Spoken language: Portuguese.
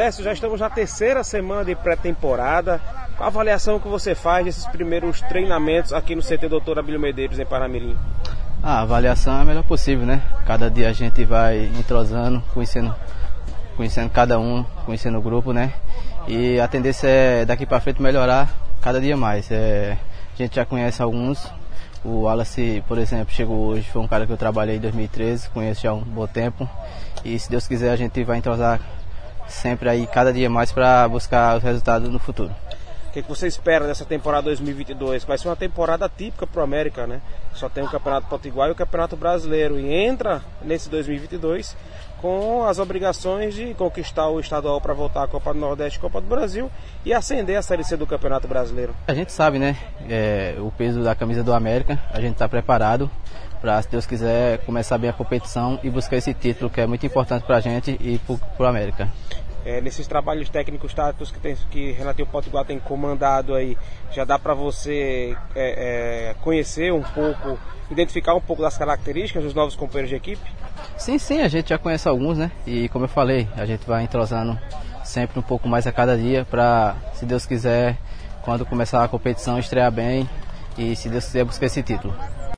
Técio, já estamos na terceira semana de pré-temporada. Qual a avaliação que você faz desses primeiros treinamentos aqui no CT Doutor Abílio Medeiros, em Paramirim? A avaliação é a melhor possível, né? Cada dia a gente vai entrosando, conhecendo, conhecendo cada um, conhecendo o grupo, né? E a tendência é daqui para frente melhorar cada dia mais. É, a gente já conhece alguns. O Wallace, por exemplo, chegou hoje, foi um cara que eu trabalhei em 2013, conheço já há um bom tempo. E se Deus quiser a gente vai entrosar sempre aí cada dia mais para buscar os resultados no futuro. O que, que, você espera dessa temporada 2022? Vai ser uma temporada típica para o América, né? Só tem o Campeonato Potiguar e o Campeonato Brasileiro. E entra nesse 2022 com as obrigações de conquistar o estadual para voltar à Copa do Nordeste e Copa do Brasil e ascender a Série C do Campeonato Brasileiro. A gente sabe, né? É, o peso da camisa do América. A gente está preparado para, se Deus quiser, começar bem a competição e buscar esse título que é muito importante para a gente e para o América é, nesses trabalhos técnicos táticos que, tem, que Renatinho tem comandado aí, já dá para você é, é, conhecer um pouco, identificar um pouco das características dos novos companheiros de equipe? Sim, sim, a gente já conhece alguns, né? E como eu falei, a gente vai entrosando sempre um pouco mais a cada dia para, se Deus quiser, quando começar a competição, estrear bem e, se Deus quiser, buscar esse título.